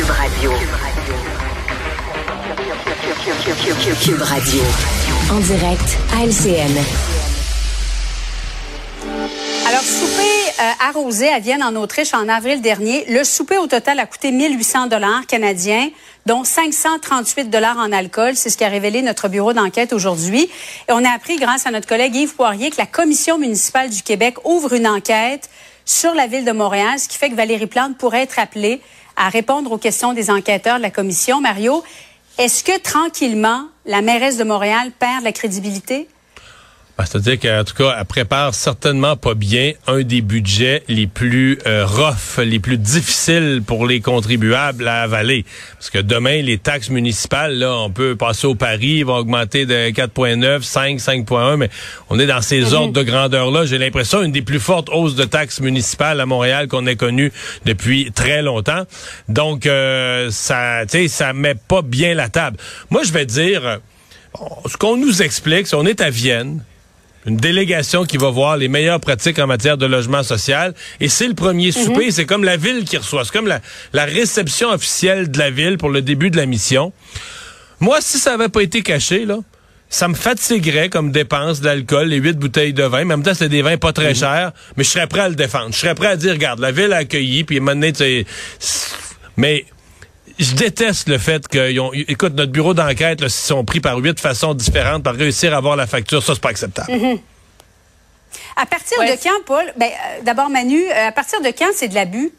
Cube Radio. Cube Radio. En direct à LCN. Alors, souper euh, arrosé à Vienne, en Autriche, en avril dernier. Le souper, au total, a coûté 1800 dollars canadiens, dont 538 dollars en alcool. C'est ce qu'a révélé notre bureau d'enquête aujourd'hui. Et on a appris, grâce à notre collègue Yves Poirier, que la Commission municipale du Québec ouvre une enquête sur la ville de Montréal, ce qui fait que Valérie Plante pourrait être appelée à répondre aux questions des enquêteurs de la Commission. Mario, est-ce que tranquillement, la mairesse de Montréal perd la crédibilité? Ben, c'est-à-dire qu'en tout cas, elle prépare certainement pas bien un des budgets les plus euh, rough, les plus difficiles pour les contribuables à avaler. Parce que demain, les taxes municipales, là, on peut passer au pari, ils vont augmenter de 4,9, 5, 5,1, mais on est dans ces mhm. ordres de grandeur-là. J'ai l'impression une des plus fortes hausses de taxes municipales à Montréal qu'on ait connues depuis très longtemps. Donc, euh, ça, tu sais, ça met pas bien la table. Moi, je vais dire, ce qu'on nous explique, si on est à Vienne, une délégation qui va voir les meilleures pratiques en matière de logement social. Et c'est le premier mhm. souper. C'est comme la ville qui reçoit. C'est comme la, la, réception officielle de la ville pour le début de la mission. Moi, si ça avait pas été caché, là, ça me fatiguerait comme dépense d'alcool, les huit bouteilles de vin. En même temps, c'est des vins pas très mhm. chers, mais je serais prêt à le défendre. Je serais prêt à dire, regarde, la ville a accueilli, puis maintenant, tu mais je déteste le fait que, écoute, notre bureau d'enquête, s'ils sont pris par huit façons différentes par réussir à avoir la facture, ça, c'est pas acceptable. Mm-hmm. À partir de quand, Paul? Ben, euh, D'abord, Manu, euh, à partir de quand c'est de l'abus?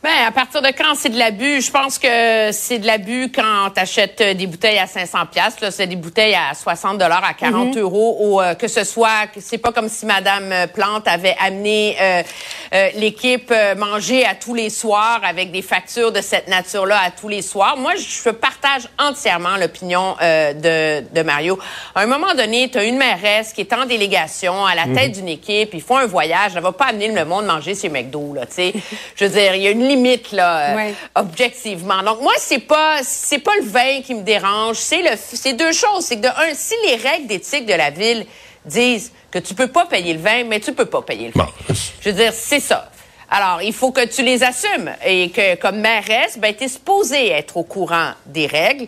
Ben, à partir de quand c'est de l'abus? Je pense que c'est de l'abus quand tu achètes des bouteilles à 500 pièces. Là, c'est des bouteilles à 60 dollars, à 40 mhm. euros, ou euh, que ce soit, c'est pas comme si Madame Plante avait amené euh, euh, l'équipe manger à tous les soirs avec des factures de cette nature-là à tous les soirs. Moi, je partage entièrement l'opinion de, de Mario. À un moment donné, tu as une mairesse qui est en délégation à la tête mhm. d'une équipe, ils font un voyage, elle va pas amener le monde manger chez McDo, là, tu sais. je veux dire, il y a une limite là, euh, objectivement. Donc moi c'est pas c'est pas le vin qui me dérange, c'est le c'est deux choses, c'est que de un si les règles d'éthique de la ville disent que tu peux pas payer le vin, mais tu peux pas payer le vin. Je veux dire c'est ça. Alors, il faut que tu les assumes et que, comme mairesse, ben, tu es supposé être au courant des règles.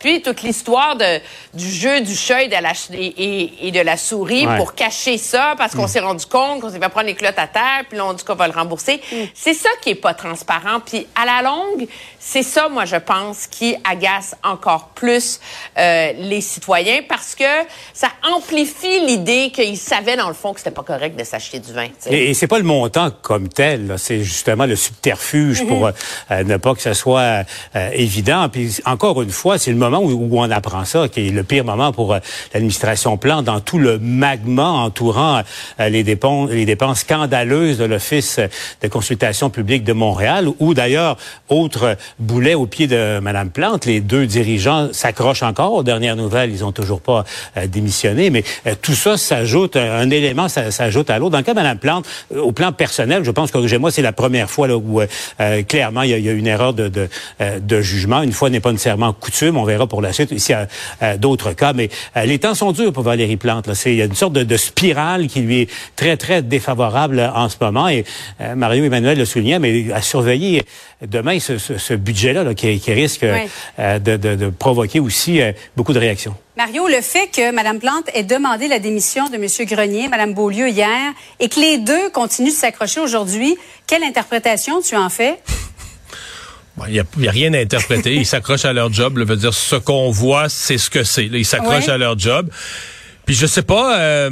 Puis toute l'histoire de, du jeu du chat et de la, et, de la souris pour cacher ça parce qu'on mm. s'est rendu compte qu'on s'est fait prendre les clottes à terre, puis là on dit qu'on va le rembourser. Mm. C'est ça qui est pas transparent. Puis à la longue, c'est ça, moi je pense, qui agace encore plus euh, les citoyens parce que ça amplifie l'idée qu'ils savaient dans le fond que c'était pas correct de s'acheter du vin. Et, c'est pas le montant comme tel, c'est justement le subterfuge pour mm-hmm. euh, ne pas que ce soit euh, évident. Puis encore une fois, c'est le moment où, on apprend ça, qui est le pire moment pour euh, l'administration Plan, dans tout le magma entourant euh, les, dépenses, les dépenses scandaleuses de l'Office de consultation publique de Montréal, où d'ailleurs, autre boulet au pied de Mme Plante, les deux dirigeants s'accrochent encore. Aux dernières nouvelles, ils ont toujours pas euh, démissionné, mais tout ça s'ajoute, un, élément s'ajoute à l'autre. Dans le cas de Mme Plante, au plan personnel, je pense que moi, c'est la première fois là, où clairement il y, a, une erreur de, de, de jugement. Une fois n'est pas nécessairement coutume. On verra pour la suite ici à, d'autres cas. Mais euh, les temps sont durs pour Valérie Plante. Il y a une sorte de, spirale qui lui est très, très défavorable en ce moment. Et euh, Mario Emmanuel le soulignait, mais à surveiller demain ce, budget-là qui, risque euh, de, provoquer aussi beaucoup de réactions. Mario, le fait que Mme Plante ait demandé la démission de M. Grenier, Mme Beaulieu hier, et que les deux continuent de s'accrocher aujourd'hui, quelle interprétation tu en fais? Il n'y a, rien à interpréter. Ils s'accrochent à leur job. veut dire, ce qu'on voit, c'est ce que c'est. Ils s'accrochent à leur job. Puis je sais pas... Euh,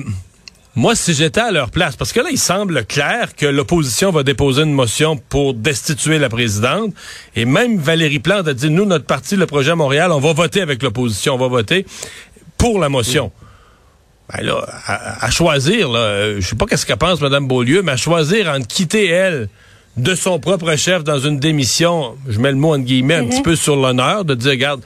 moi, si j'étais à leur place, parce que là, il semble clair que l'opposition va déposer une motion pour destituer la présidente, et même Valérie Plante a dit, nous, notre parti, le projet Montréal, on va voter avec l'opposition, on va voter pour la motion. Ben là, à, choisir, là, je sais pas qu'est-ce qu'elle pense, Mme Beaulieu, mais à choisir entre quitter elle de son propre chef dans une démission, je mets le mot en guillemets, un petit mhm. peu sur l'honneur, de dire, regarde,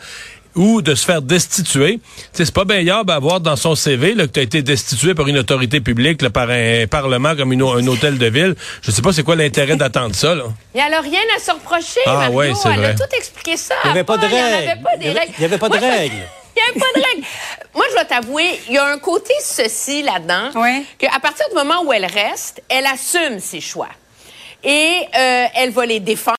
ou de se faire destituer. C'est pas bien à avoir dans son CV là, que tu as été destitué par une autorité publique, là, par un parlement comme une, un hôtel de ville. Je sais pas c'est quoi l'intérêt d'attendre ça. Là. Il n'y a rien à se reprocher, ah, Mario. Ouais, Elle vrai. a tout expliqué ça. Il n'y avait pas de règles. Il n'y avait pas de règles. Il n'y avait pas de règles. Moi, je dois t'avouer, il y a un côté ceci là-dedans, oui. qu'à partir du moment où elle reste, elle assume ses choix et euh, elle va les défendre.